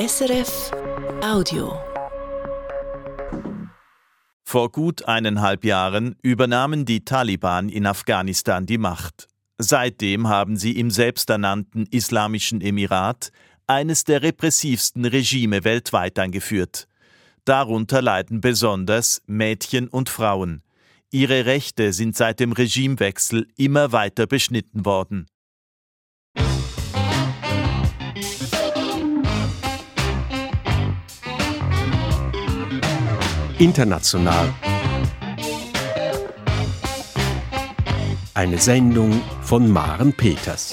SRF Audio. Vor gut eineinhalb Jahren übernahmen die Taliban in Afghanistan die Macht. Seitdem haben sie im selbsternannten Islamischen Emirat eines der repressivsten Regime weltweit eingeführt. Darunter leiden besonders Mädchen und Frauen. Ihre Rechte sind seit dem Regimewechsel immer weiter beschnitten worden. International. Eine Sendung von Maren Peters.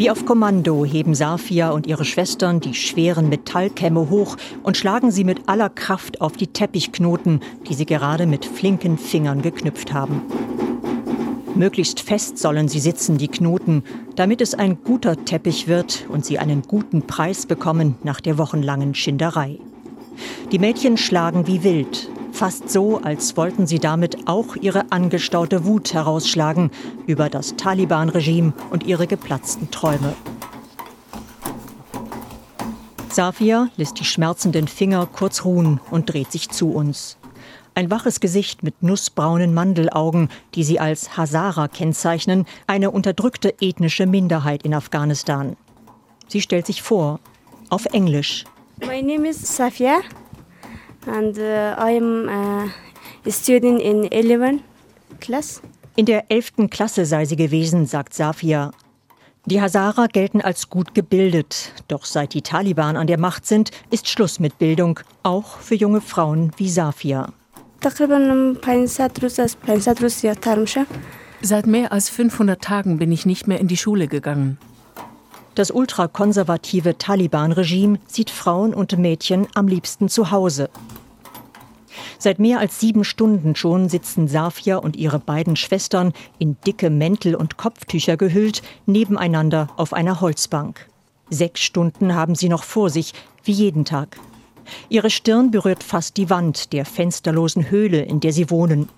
Wie auf Kommando heben Safia und ihre Schwestern die schweren Metallkämme hoch und schlagen sie mit aller Kraft auf die Teppichknoten, die sie gerade mit flinken Fingern geknüpft haben. Möglichst fest sollen sie sitzen, die Knoten, damit es ein guter Teppich wird und sie einen guten Preis bekommen nach der wochenlangen Schinderei. Die Mädchen schlagen wie wild, fast so, als wollten sie damit auch ihre angestaute Wut herausschlagen über das Taliban-Regime und ihre geplatzten Träume. Safia lässt die schmerzenden Finger kurz ruhen und dreht sich zu uns. Ein waches Gesicht mit nussbraunen Mandelaugen, die sie als Hazara kennzeichnen, eine unterdrückte ethnische Minderheit in Afghanistan. Sie stellt sich vor, auf Englisch. My name is Safia and uh, I am uh, a student in 11 class. In der 11. Klasse sei sie gewesen, sagt Safia. Die Hazara gelten als gut gebildet, doch seit die Taliban an der Macht sind, ist Schluss mit Bildung, auch für junge Frauen wie Safia. Seit mehr als 500 Tagen bin ich nicht mehr in die Schule gegangen. Das ultrakonservative Taliban-Regime sieht Frauen und Mädchen am liebsten zu Hause. Seit mehr als sieben Stunden schon sitzen Safia und ihre beiden Schwestern in dicke Mäntel und Kopftücher gehüllt nebeneinander auf einer Holzbank. Sechs Stunden haben sie noch vor sich, wie jeden Tag. Ihre Stirn berührt fast die Wand der fensterlosen Höhle, in der sie wohnen.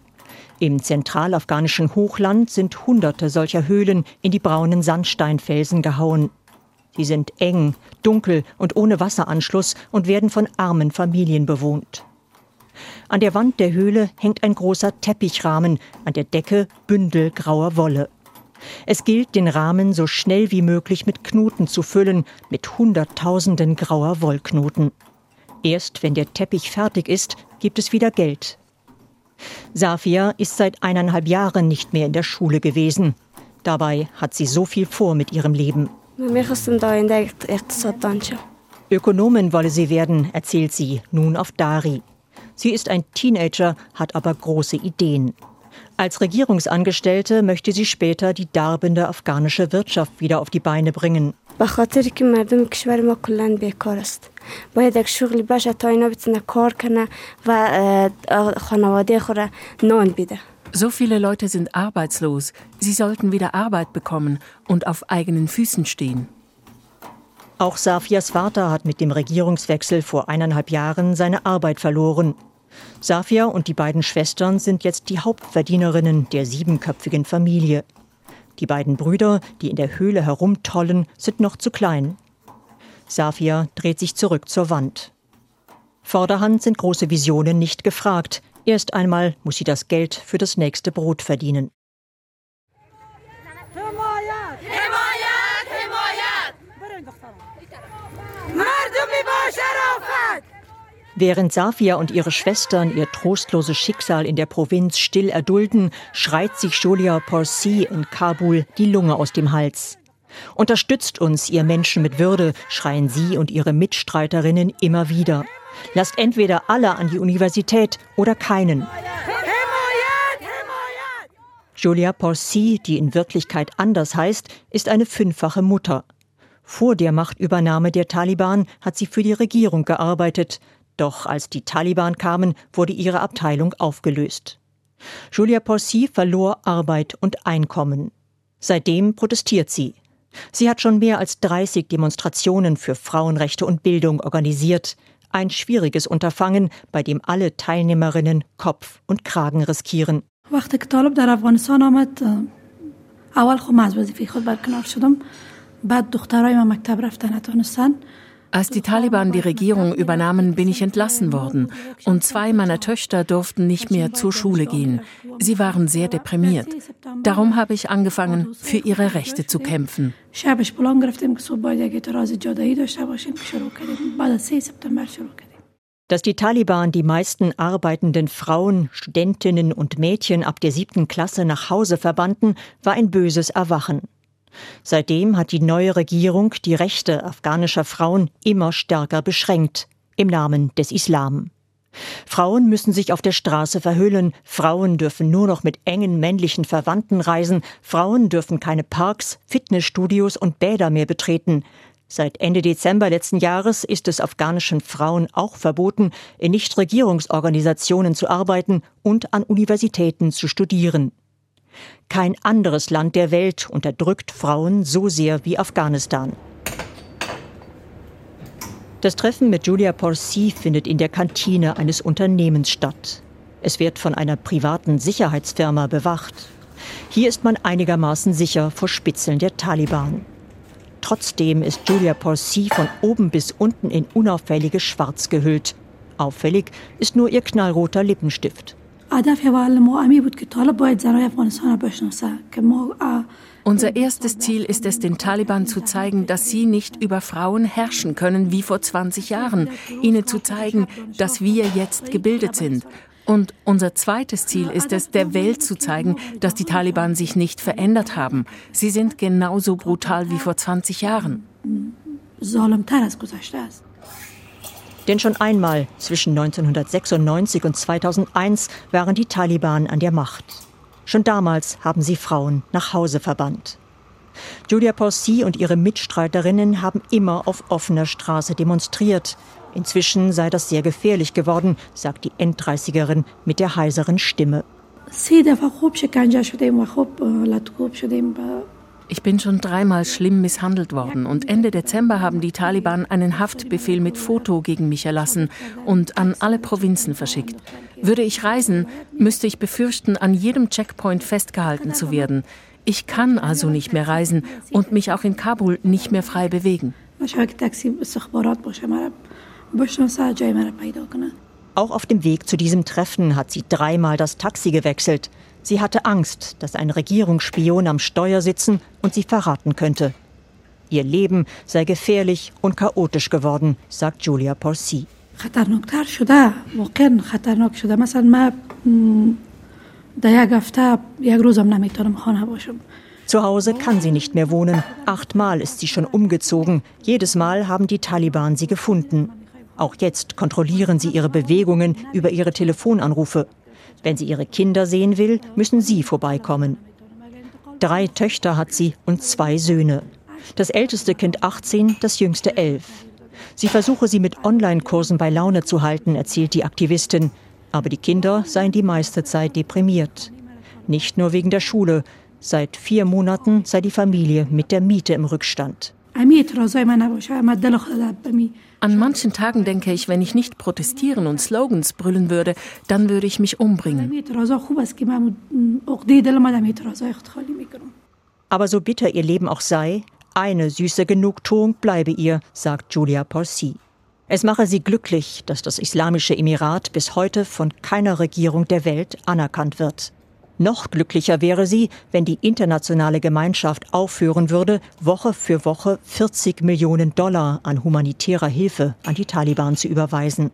Im zentralafghanischen Hochland sind hunderte solcher Höhlen in die braunen Sandsteinfelsen gehauen. Sie sind eng, dunkel und ohne Wasseranschluss und werden von armen Familien bewohnt. An der Wand der Höhle hängt ein großer Teppichrahmen, an der Decke Bündel grauer Wolle. Es gilt, den Rahmen so schnell wie möglich mit Knoten zu füllen, mit Hunderttausenden grauer Wollknoten. Erst wenn der Teppich fertig ist, gibt es wieder Geld. Safia ist seit eineinhalb Jahren nicht mehr in der Schule gewesen. Dabei hat sie so viel vor mit ihrem Leben. Ökonomin wolle sie werden, erzählt sie, nun auf Dari. Sie ist ein Teenager, hat aber große Ideen. Als Regierungsangestellte möchte sie später die darbende afghanische Wirtschaft wieder auf die Beine bringen. So viele Leute sind arbeitslos. Sie sollten wieder Arbeit bekommen und auf eigenen Füßen stehen. Auch Safias Vater hat mit dem Regierungswechsel vor eineinhalb Jahren seine Arbeit verloren. Safia und die beiden Schwestern sind jetzt die Hauptverdienerinnen der siebenköpfigen Familie. Die beiden Brüder, die in der Höhle herumtollen, sind noch zu klein. Safia dreht sich zurück zur Wand. Vorderhand sind große Visionen nicht gefragt. Erst einmal muss sie das Geld für das nächste Brot verdienen. Während Safia und ihre Schwestern ihr trostloses Schicksal in der Provinz still erdulden, schreit sich Julia Porcy in Kabul die Lunge aus dem Hals. Unterstützt uns, ihr Menschen mit Würde, schreien sie und ihre Mitstreiterinnen immer wieder. Lasst entweder alle an die Universität oder keinen. Julia Porcy, die in Wirklichkeit anders heißt, ist eine fünffache Mutter. Vor der Machtübernahme der Taliban hat sie für die Regierung gearbeitet, doch als die Taliban kamen, wurde ihre Abteilung aufgelöst. Julia Porcy verlor Arbeit und Einkommen. Seitdem protestiert sie. Sie hat schon mehr als 30 Demonstrationen für Frauenrechte und Bildung organisiert. Ein schwieriges Unterfangen, bei dem alle Teilnehmerinnen Kopf und Kragen riskieren. اول خب من از وظیفه خود برکنار شدم بعد دخترای من مکتب رفتن نتونستن als die Taliban die Regierung übernahmen, bin ich entlassen worden und zwei meiner Töchter durften nicht mehr zur Schule gehen. Sie waren sehr deprimiert. Darum habe ich angefangen, für ihre Rechte zu kämpfen. Dass die Taliban die meisten arbeitenden Frauen, Studentinnen und Mädchen ab der siebten Klasse nach Hause verbannten, war ein böses Erwachen. Seitdem hat die neue Regierung die Rechte afghanischer Frauen immer stärker beschränkt, im Namen des Islam. Frauen müssen sich auf der Straße verhüllen, Frauen dürfen nur noch mit engen männlichen Verwandten reisen, Frauen dürfen keine Parks, Fitnessstudios und Bäder mehr betreten. Seit Ende Dezember letzten Jahres ist es afghanischen Frauen auch verboten, in Nichtregierungsorganisationen zu arbeiten und an Universitäten zu studieren. Kein anderes Land der Welt unterdrückt Frauen so sehr wie Afghanistan. Das Treffen mit Julia Porcy findet in der Kantine eines Unternehmens statt. Es wird von einer privaten Sicherheitsfirma bewacht. Hier ist man einigermaßen sicher vor Spitzeln der Taliban. Trotzdem ist Julia Porcy von oben bis unten in unauffälliges Schwarz gehüllt. Auffällig ist nur ihr knallroter Lippenstift. Unser erstes Ziel ist es, den Taliban zu zeigen, dass sie nicht über Frauen herrschen können wie vor 20 Jahren. Ihnen zu zeigen, dass wir jetzt gebildet sind. Und unser zweites Ziel ist es, der Welt zu zeigen, dass die Taliban sich nicht verändert haben. Sie sind genauso brutal wie vor 20 Jahren. Denn schon einmal zwischen 1996 und 2001 waren die Taliban an der Macht. Schon damals haben sie Frauen nach Hause verbannt. Julia Porcy und ihre Mitstreiterinnen haben immer auf offener Straße demonstriert. Inzwischen sei das sehr gefährlich geworden, sagt die Enddreißigerin mit der heiseren Stimme. Ich bin schon dreimal schlimm misshandelt worden und Ende Dezember haben die Taliban einen Haftbefehl mit Foto gegen mich erlassen und an alle Provinzen verschickt. Würde ich reisen, müsste ich befürchten, an jedem Checkpoint festgehalten zu werden. Ich kann also nicht mehr reisen und mich auch in Kabul nicht mehr frei bewegen. Auch auf dem Weg zu diesem Treffen hat sie dreimal das Taxi gewechselt. Sie hatte Angst, dass ein Regierungsspion am Steuer sitzen und sie verraten könnte. Ihr Leben sei gefährlich und chaotisch geworden, sagt Julia Porcy. Zu Hause kann sie nicht mehr wohnen. Achtmal ist sie schon umgezogen. Jedes Mal haben die Taliban sie gefunden. Auch jetzt kontrollieren sie ihre Bewegungen über ihre Telefonanrufe. Wenn sie ihre Kinder sehen will, müssen sie vorbeikommen. Drei Töchter hat sie und zwei Söhne. Das älteste Kind 18, das jüngste 11. Sie versuche sie mit Online-Kursen bei Laune zu halten, erzählt die Aktivistin. Aber die Kinder seien die meiste Zeit deprimiert. Nicht nur wegen der Schule. Seit vier Monaten sei die Familie mit der Miete im Rückstand. An manchen Tagen denke ich, wenn ich nicht protestieren und Slogans brüllen würde, dann würde ich mich umbringen. Aber so bitter ihr Leben auch sei, eine süße Genugtuung bleibe ihr, sagt Julia Porcy. Es mache sie glücklich, dass das Islamische Emirat bis heute von keiner Regierung der Welt anerkannt wird. Noch glücklicher wäre sie, wenn die internationale Gemeinschaft aufhören würde, Woche für Woche 40 Millionen Dollar an humanitärer Hilfe an die Taliban zu überweisen.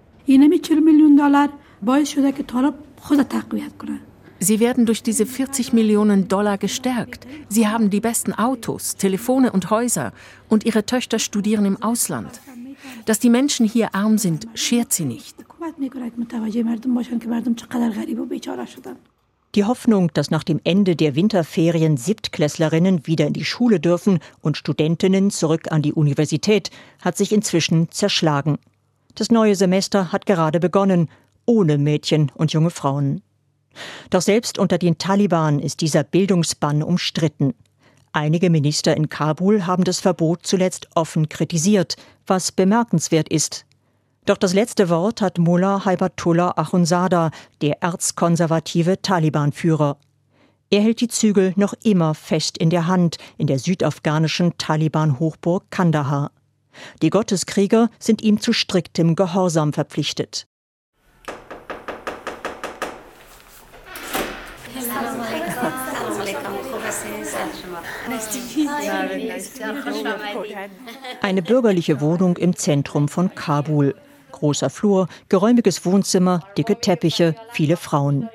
Sie werden durch diese 40 Millionen Dollar gestärkt. Sie haben die besten Autos, Telefone und Häuser und ihre Töchter studieren im Ausland. Dass die Menschen hier arm sind, schert sie nicht. Die Hoffnung, dass nach dem Ende der Winterferien Siebtklässlerinnen wieder in die Schule dürfen und Studentinnen zurück an die Universität, hat sich inzwischen zerschlagen. Das neue Semester hat gerade begonnen, ohne Mädchen und junge Frauen. Doch selbst unter den Taliban ist dieser Bildungsbann umstritten. Einige Minister in Kabul haben das Verbot zuletzt offen kritisiert, was bemerkenswert ist. Doch das letzte Wort hat Mullah Haibatullah Akhundzada, der erzkonservative Taliban-Führer. Er hält die Zügel noch immer fest in der Hand in der südafghanischen Taliban-Hochburg Kandahar. Die Gotteskrieger sind ihm zu striktem Gehorsam verpflichtet. Eine bürgerliche Wohnung im Zentrum von Kabul. Großer Flur, geräumiges Wohnzimmer, dicke Teppiche, viele Frauen.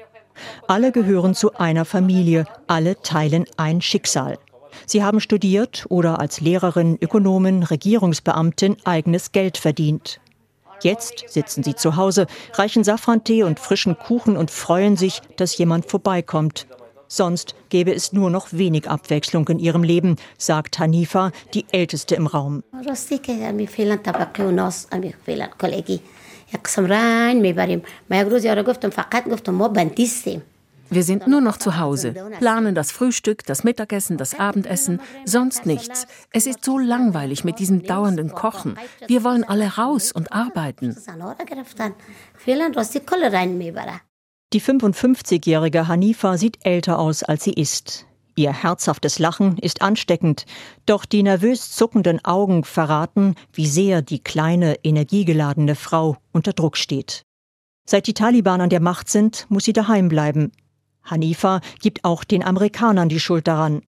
Alle gehören zu einer Familie, alle teilen ein Schicksal. Sie haben studiert oder als Lehrerin, Ökonomin, Regierungsbeamtin eigenes Geld verdient. Jetzt sitzen sie zu Hause, reichen Safrantee und frischen Kuchen und freuen sich, dass jemand vorbeikommt. Sonst gäbe es nur noch wenig Abwechslung in ihrem Leben, sagt Hanifa, die älteste im Raum. Wir sind nur noch zu Hause, planen das Frühstück, das Mittagessen, das Abendessen, sonst nichts. Es ist so langweilig mit diesem dauernden Kochen. Wir wollen alle raus und arbeiten. Die 55-jährige Hanifa sieht älter aus, als sie ist. Ihr herzhaftes Lachen ist ansteckend, doch die nervös zuckenden Augen verraten, wie sehr die kleine, energiegeladene Frau unter Druck steht. Seit die Taliban an der Macht sind, muss sie daheim bleiben. Hanifa gibt auch den Amerikanern die Schuld daran.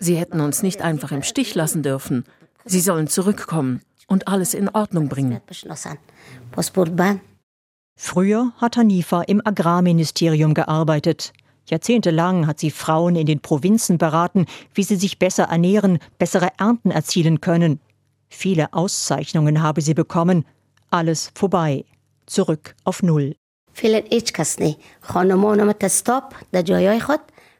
Sie hätten uns nicht einfach im Stich lassen dürfen. Sie sollen zurückkommen und alles in Ordnung bringen. Früher hat Hanifa im Agrarministerium gearbeitet. Jahrzehntelang hat sie Frauen in den Provinzen beraten, wie sie sich besser ernähren, bessere Ernten erzielen können. Viele Auszeichnungen habe sie bekommen. Alles vorbei. Zurück auf Null.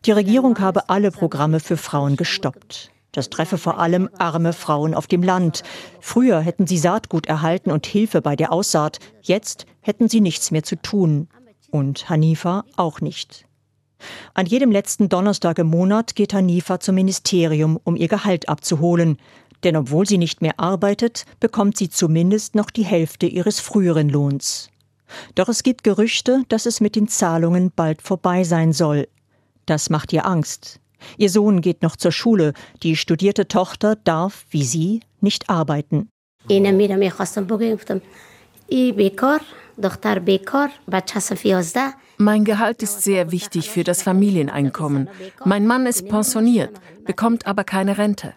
Die Regierung habe alle Programme für Frauen gestoppt. Das treffe vor allem arme Frauen auf dem Land. Früher hätten sie Saatgut erhalten und Hilfe bei der Aussaat. Jetzt hätten sie nichts mehr zu tun. Und Hanifa auch nicht. An jedem letzten Donnerstag im Monat geht Hanifa zum Ministerium, um ihr Gehalt abzuholen. Denn obwohl sie nicht mehr arbeitet, bekommt sie zumindest noch die Hälfte ihres früheren Lohns. Doch es gibt Gerüchte, dass es mit den Zahlungen bald vorbei sein soll. Das macht ihr Angst. Ihr Sohn geht noch zur Schule. Die studierte Tochter darf, wie sie, nicht arbeiten. Mein Gehalt ist sehr wichtig für das Familieneinkommen. Mein Mann ist pensioniert, bekommt aber keine Rente.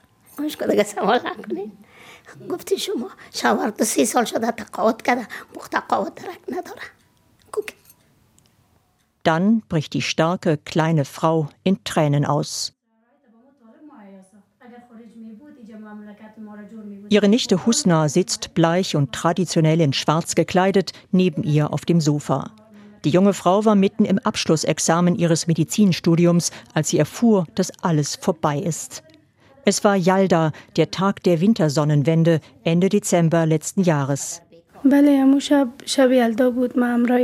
Dann bricht die starke, kleine Frau in Tränen aus. Ihre Nichte Husna sitzt bleich und traditionell in Schwarz gekleidet neben ihr auf dem Sofa. Die junge Frau war mitten im Abschlussexamen ihres Medizinstudiums, als sie erfuhr, dass alles vorbei ist. Es war Yalda, der Tag der Wintersonnenwende, Ende Dezember letzten Jahres. بله همون شب شب یلدا بود ما همراه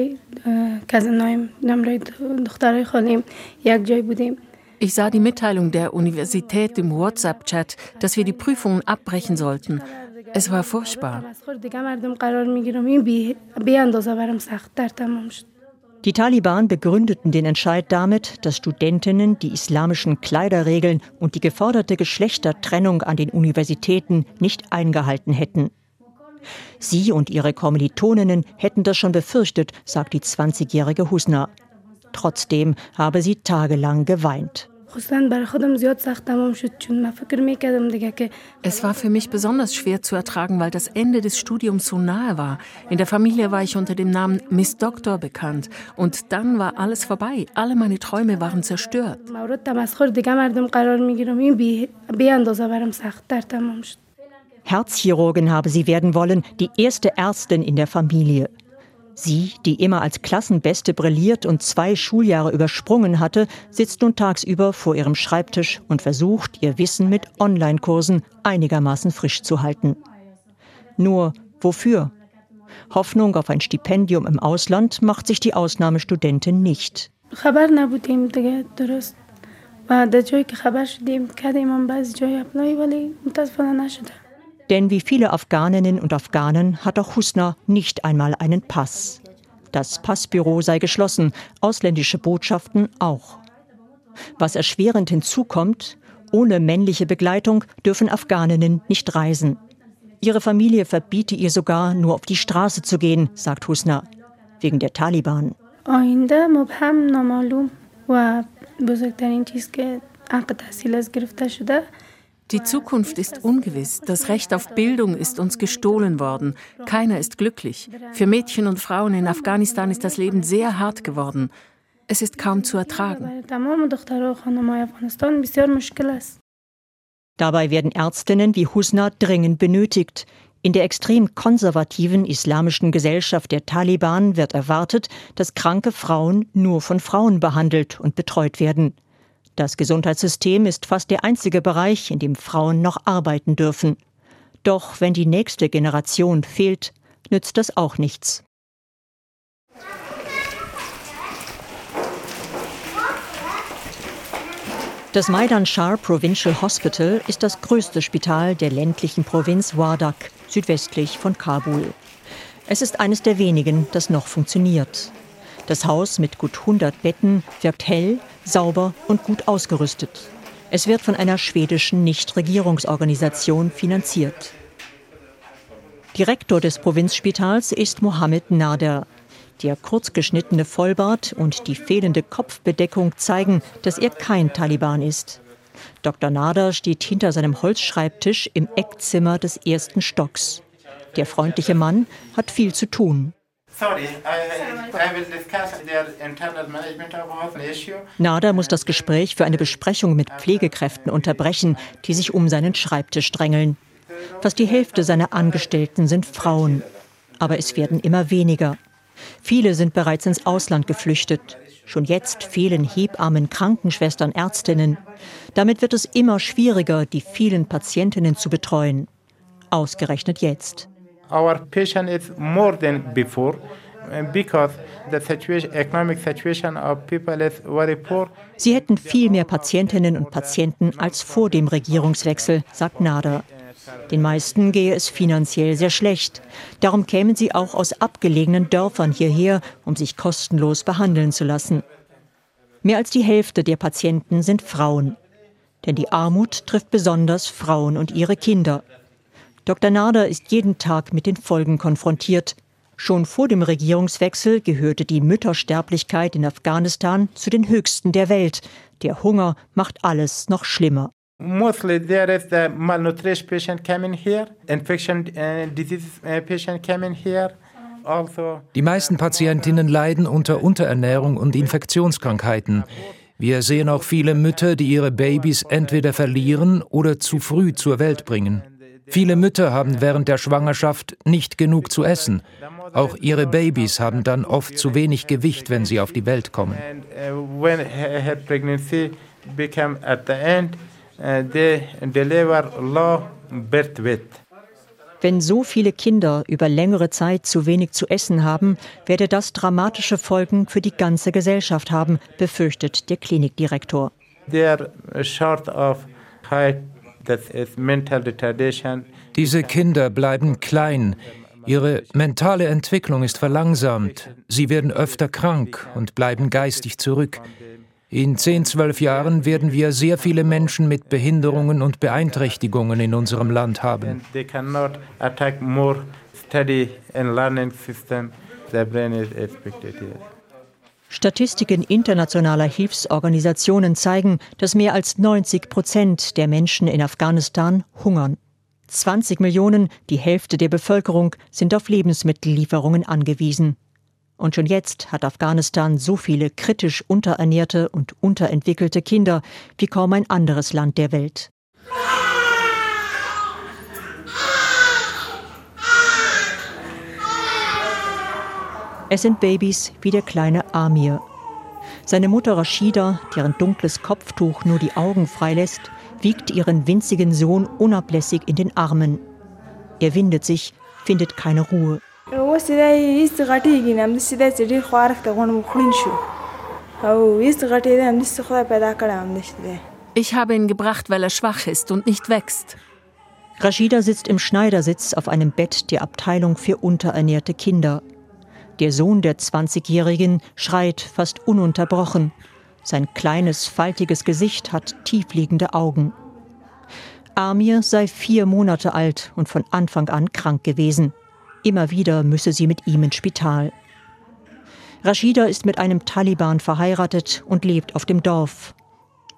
کزنایم همراه دخترای خالیم یک جای بودیم Ich sah die Mitteilung der Universität im WhatsApp-Chat, dass wir die Prüfungen abbrechen sollten. Es war furchtbar. Die Taliban begründeten den Entscheid damit, dass Studentinnen die islamischen Kleiderregeln und die geforderte Geschlechtertrennung an den Universitäten nicht eingehalten hätten. Sie und ihre Kommilitoninnen hätten das schon befürchtet, sagt die 20-jährige Husna. Trotzdem habe sie tagelang geweint. Es war für mich besonders schwer zu ertragen, weil das Ende des Studiums so nahe war. In der Familie war ich unter dem Namen Miss Doktor bekannt. Und dann war alles vorbei. Alle meine Träume waren zerstört. Herzchirurgin habe sie werden wollen, die erste Ärztin in der Familie. Sie, die immer als Klassenbeste brilliert und zwei Schuljahre übersprungen hatte, sitzt nun tagsüber vor ihrem Schreibtisch und versucht, ihr Wissen mit Online-Kursen einigermaßen frisch zu halten. Nur wofür? Hoffnung auf ein Stipendium im Ausland macht sich die Ausnahmestudentin nicht. خبر نبودیم دیگه درست و در جایی که خبر شدیم کردیم هم بعضی جای اپلای ولی متاسفانه نشده denn wie viele Afghaninnen und Afghanen hat auch Husna nicht einmal einen Pass. Das Passbüro sei geschlossen, ausländische Botschaften auch. Was erschwerend hinzukommt, ohne männliche Begleitung dürfen Afghaninnen nicht reisen. Ihre Familie verbiete ihr sogar, nur auf die Straße zu gehen, sagt Husna, wegen der Taliban. Die Zukunft ist ungewiss. Das Recht auf Bildung ist uns gestohlen worden. Keiner ist glücklich. Für Mädchen und Frauen in Afghanistan ist das Leben sehr hart geworden. Es ist kaum zu ertragen. Dabei werden Ärztinnen wie Husna dringend benötigt. In der extrem konservativen islamischen Gesellschaft der Taliban wird erwartet, dass kranke Frauen nur von Frauen behandelt und betreut werden. Das Gesundheitssystem ist fast der einzige Bereich, in dem Frauen noch arbeiten dürfen. Doch wenn die nächste Generation fehlt, nützt das auch nichts. Das Maidan Shar Provincial Hospital ist das größte Spital der ländlichen Provinz Wardak, südwestlich von Kabul. Es ist eines der wenigen, das noch funktioniert. Das Haus mit gut 100 Betten wirkt hell, sauber und gut ausgerüstet. Es wird von einer schwedischen Nichtregierungsorganisation finanziert. Direktor des Provinzspitals ist Mohammed Nader. Der kurzgeschnittene Vollbart und die fehlende Kopfbedeckung zeigen, dass er kein Taliban ist. Dr. Nader steht hinter seinem Holzschreibtisch im Eckzimmer des ersten Stocks. Der freundliche Mann hat viel zu tun. Sorry, I, I will discuss the internal management of the issue. Nader muss das Gespräch für eine Besprechung mit Pflegekräften unterbrechen, die sich um seinen Schreibtisch drängeln. Fast die Hälfte seiner Angestellten sind Frauen. Aber es werden immer weniger. Viele sind bereits ins Ausland geflüchtet. Schon jetzt fehlen Hebammen, Krankenschwestern, Ärztinnen. Damit wird es immer schwieriger, die vielen Patientinnen zu betreuen. Ausgerechnet jetzt. Our patient is more than before uh, because the situation, economic situation of people is very poor. Sie hätten viel mehr Patientinnen und Patienten als vor dem Regierungswechsel, sagt Nader. Den meisten gehe es finanziell sehr schlecht. Darum kämen sie auch aus abgelegenen Dörfern hierher, um sich kostenlos behandeln zu lassen. Mehr als die Hälfte der Patienten sind Frauen. Denn die Armut trifft besonders Frauen und ihre Kinder. Dr. Nader ist jeden Tag mit den Folgen konfrontiert. Schon vor dem Regierungswechsel gehörte die Müttersterblichkeit in Afghanistan zu den höchsten der Welt. Der Hunger macht alles noch schlimmer. Mostly there is the malnutrition patient coming here, infection uh, disease uh, patient coming here. Also, Die meisten Patientinnen leiden unter Unterernährung und Infektionskrankheiten. Wir sehen auch viele Mütter, die ihre Babys entweder verlieren oder zu früh zur Welt bringen. Viele Mütter haben während der Schwangerschaft nicht genug zu essen. Auch ihre Babys haben dann oft zu wenig Gewicht, wenn sie auf die Welt kommen. uh, uh. Wenn so viele Kinder über längere Zeit zu wenig zu essen haben, werde das dramatische Folgen für die ganze Gesellschaft haben, befürchtet der Klinikdirektor. They are short of height, Diese Kinder bleiben klein. Ihre mentale Entwicklung ist verlangsamt. Sie werden öfter krank und bleiben geistig zurück. In 10, 12 Jahren werden wir sehr viele Menschen mit Behinderungen und Beeinträchtigungen in unserem Land haben. The brain is affected here. Statistiken internationaler Hilfsorganisationen zeigen, dass mehr als 90 Prozent der Menschen in Afghanistan hungern. 20 Millionen, die Hälfte der Bevölkerung, sind auf Lebensmittellieferungen angewiesen. Und schon jetzt hat Afghanistan so viele kritisch unterernährte und unterentwickelte Kinder wie kaum ein anderes Land der Welt. Es sind Babys wie der kleine Amir. Seine Mutter Rashida, deren dunkles Kopftuch nur die Augen freilässt, wiegt ihren winzigen Sohn unablässig in den Armen. Er windet sich, findet keine Ruhe. Ich habe ihn gebracht, weil er schwach ist und nicht wächst. Rashida sitzt im Schneidersitz auf einem Bett der Abteilung für unterernährte Kinder. Der Sohn der 20-Jährigen schreit fast ununterbrochen. Sein kleines, faltiges Gesicht hat tiefliegende Augen. Amir sei vier Monate alt und von Anfang an krank gewesen. Immer wieder müsse sie mit ihm ins Spital. Rashida ist mit einem Taliban verheiratet und lebt auf dem Dorf.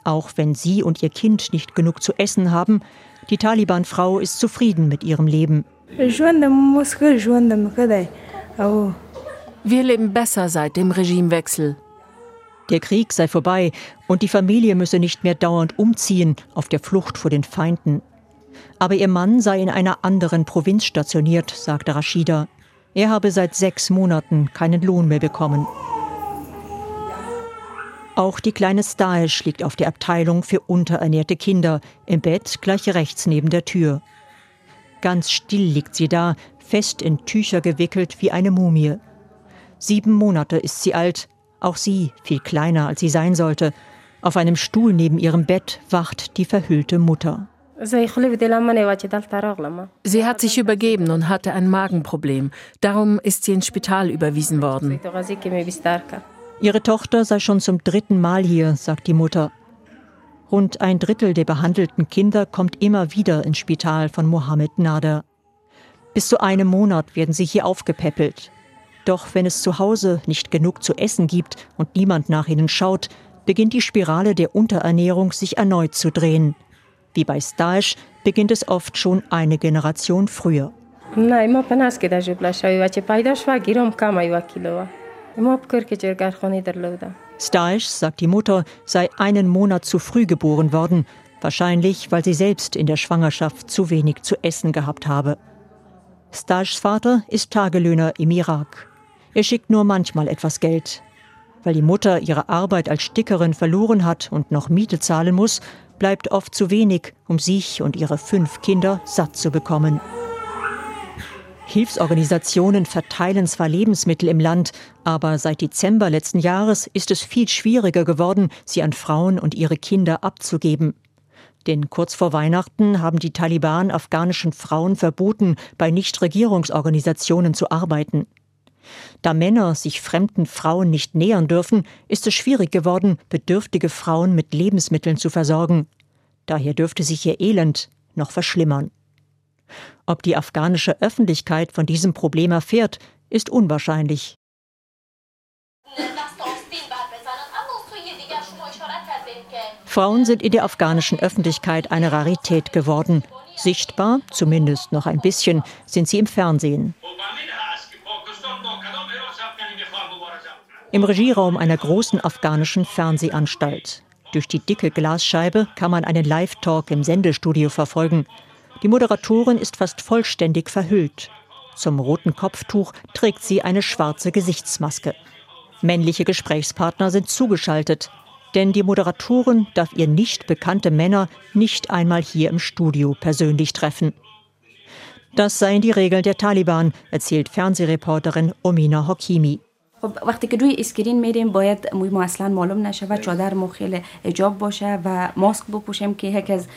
Auch wenn sie und ihr Kind nicht genug zu essen haben, die Taliban-Frau ist zufrieden mit ihrem Leben. Wir leben besser seit dem Regimewechsel. Der Krieg sei vorbei und die Familie müsse nicht mehr dauernd umziehen auf der Flucht vor den Feinden. Aber ihr Mann sei in einer anderen Provinz stationiert, sagte Rashida. Er habe seit sechs Monaten keinen Lohn mehr bekommen. Auch die kleine Staesch liegt auf der Abteilung für unterernährte Kinder, im Bett gleich rechts neben der Tür. Ganz still liegt sie da, fest in Tücher gewickelt wie eine Mumie. Sieben Monate ist sie alt, auch sie viel kleiner, als sie sein sollte. Auf einem Stuhl neben ihrem Bett wacht die verhüllte Mutter. Sie hat sich übergeben und hatte ein Magenproblem. Darum ist sie ins Spital überwiesen worden. Ihre Tochter sei schon zum dritten Mal hier, sagt die Mutter. Rund ein Drittel der behandelten Kinder kommt immer wieder ins Spital von Mohammed Nader. Bis zu einem Monat werden sie hier aufgepäppelt. Doch wenn es zu Hause nicht genug zu essen gibt und niemand nach ihnen schaut, beginnt die Spirale der Unterernährung sich erneut zu drehen. Wie bei Staesh beginnt es oft schon eine Generation früher. Staesh, sagt die Mutter, sei einen Monat zu früh geboren worden, wahrscheinlich weil sie selbst in der Schwangerschaft zu wenig zu essen gehabt habe. Staeshs Vater ist Tagelöhner im Irak. Er schickt nur manchmal etwas Geld. Weil die Mutter ihre Arbeit als Stickerin verloren hat und noch Miete zahlen muss, bleibt oft zu wenig, um sich und ihre fünf Kinder satt zu bekommen. Hilfsorganisationen verteilen zwar Lebensmittel im Land, aber seit Dezember letzten Jahres ist es viel schwieriger geworden, sie an Frauen und ihre Kinder abzugeben. Denn kurz vor Weihnachten haben die Taliban afghanischen Frauen verboten, bei Nichtregierungsorganisationen zu arbeiten. Da Männer sich fremden Frauen nicht nähern dürfen, ist es schwierig geworden, bedürftige Frauen mit Lebensmitteln zu versorgen. Daher dürfte sich ihr Elend noch verschlimmern. Ob die afghanische Öffentlichkeit von diesem Problem erfährt, ist unwahrscheinlich. Frauen sind in der afghanischen Öffentlichkeit eine Rarität geworden. Sichtbar, zumindest noch ein bisschen, sind sie im Fernsehen. Im Regieraum einer großen afghanischen Fernsehanstalt. Durch die dicke Glasscheibe kann man einen Live-Talk im Sendestudio verfolgen. Die Moderatorin ist fast vollständig verhüllt. Zum roten Kopftuch trägt sie eine schwarze Gesichtsmaske. Männliche Gesprächspartner sind zugeschaltet, denn die Moderatorin darf ihr nicht bekannte Männer nicht einmal hier im Studio persönlich treffen. Das seien die Regeln der Taliban, erzählt Fernsehreporterin Omina Hokimi. خب وقتی که روی اسکرین میریم باید موی ما اصلا معلوم نشه و چادر ما خیلی اجاب باشه و ماسک بپوشیم که یکی از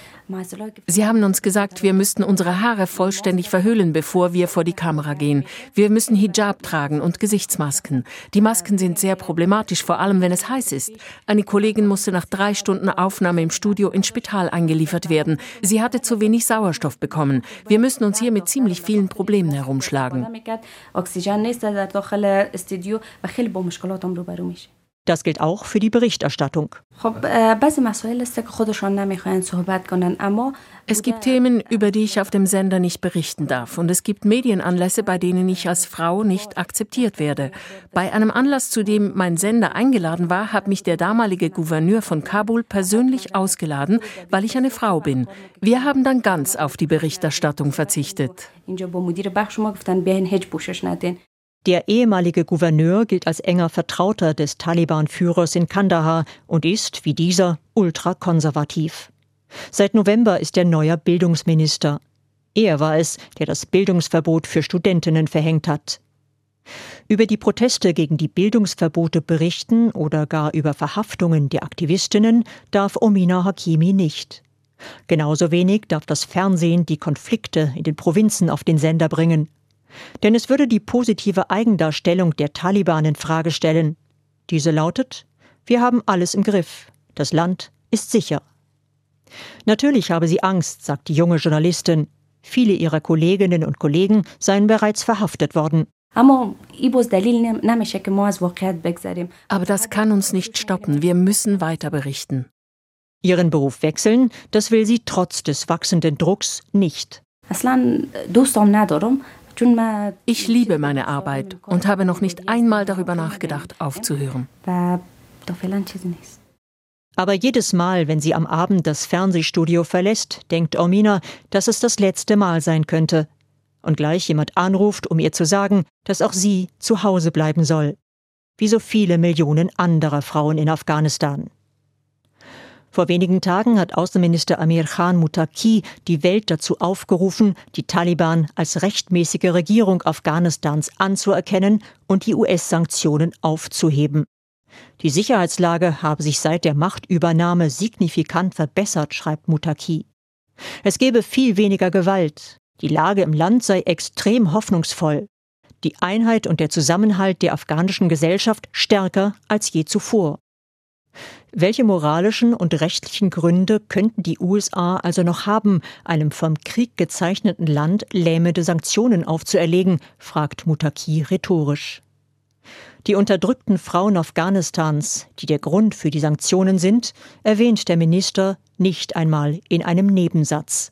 Sie haben uns gesagt, wir müssten unsere Haare vollständig verhüllen, bevor wir vor die Kamera gehen. Wir müssen Hijab tragen und Gesichtsmasken. Die Masken sind sehr problematisch, vor allem wenn es heiß ist. Eine Kollegin musste nach drei Stunden Aufnahme im Studio ins Spital eingeliefert werden. Sie hatte zu wenig Sauerstoff bekommen. Wir müssen uns hier mit ziemlich vielen Problemen herumschlagen. Das gilt auch für die Berichterstattung. Es gibt Themen, über die ich auf dem Sender nicht berichten darf. Und es gibt Medienanlässe, bei denen ich als Frau nicht akzeptiert werde. Bei einem Anlass, zu dem mein Sender eingeladen war, hat mich der damalige Gouverneur von Kabul persönlich ausgeladen, weil ich eine Frau bin. Wir haben dann ganz auf die Berichterstattung verzichtet. Der ehemalige Gouverneur gilt als enger Vertrauter des Taliban-Führers in Kandahar und ist, wie dieser, ultrakonservativ. Seit November ist er neuer Bildungsminister. Er war es, der das Bildungsverbot für Studentinnen verhängt hat. Über die Proteste gegen die Bildungsverbote berichten oder gar über Verhaftungen der Aktivistinnen darf Omina Hakimi nicht. Genauso wenig darf das Fernsehen die Konflikte in den Provinzen auf den Sender bringen. Denn es würde die positive Eigendarstellung der Taliban in Frage stellen. Diese lautet: Wir haben alles im Griff. Das Land ist sicher. Natürlich habe sie Angst, sagt die junge Journalistin. Viele ihrer Kolleginnen und Kollegen seien bereits verhaftet worden. Aber das kann uns nicht stoppen. Wir müssen weiter berichten. Ihren Beruf wechseln, das will sie trotz des wachsenden Drucks nicht. Ich liebe meine Arbeit und habe noch nicht einmal darüber nachgedacht, aufzuhören. Aber jedes Mal, wenn sie am Abend das Fernsehstudio verlässt, denkt Ormina, dass es das letzte Mal sein könnte. Und gleich jemand anruft, um ihr zu sagen, dass auch sie zu Hause bleiben soll. Wie so viele Millionen anderer Frauen in Afghanistan. Vor wenigen Tagen hat Außenminister Amir Khan Mutaki die Welt dazu aufgerufen, die Taliban als rechtmäßige Regierung Afghanistans anzuerkennen und die US-Sanktionen aufzuheben. Die Sicherheitslage habe sich seit der Machtübernahme signifikant verbessert, schreibt Mutaki. Es gebe viel weniger Gewalt. Die Lage im Land sei extrem hoffnungsvoll. Die Einheit und der Zusammenhalt der afghanischen Gesellschaft stärker als je zuvor. Welche moralischen und rechtlichen Gründe könnten die USA also noch haben, einem vom Krieg gezeichneten Land lähmende Sanktionen aufzuerlegen, fragt Mutaki rhetorisch. Die unterdrückten Frauen Afghanistans, die der Grund für die Sanktionen sind, erwähnt der Minister nicht einmal in einem Nebensatz.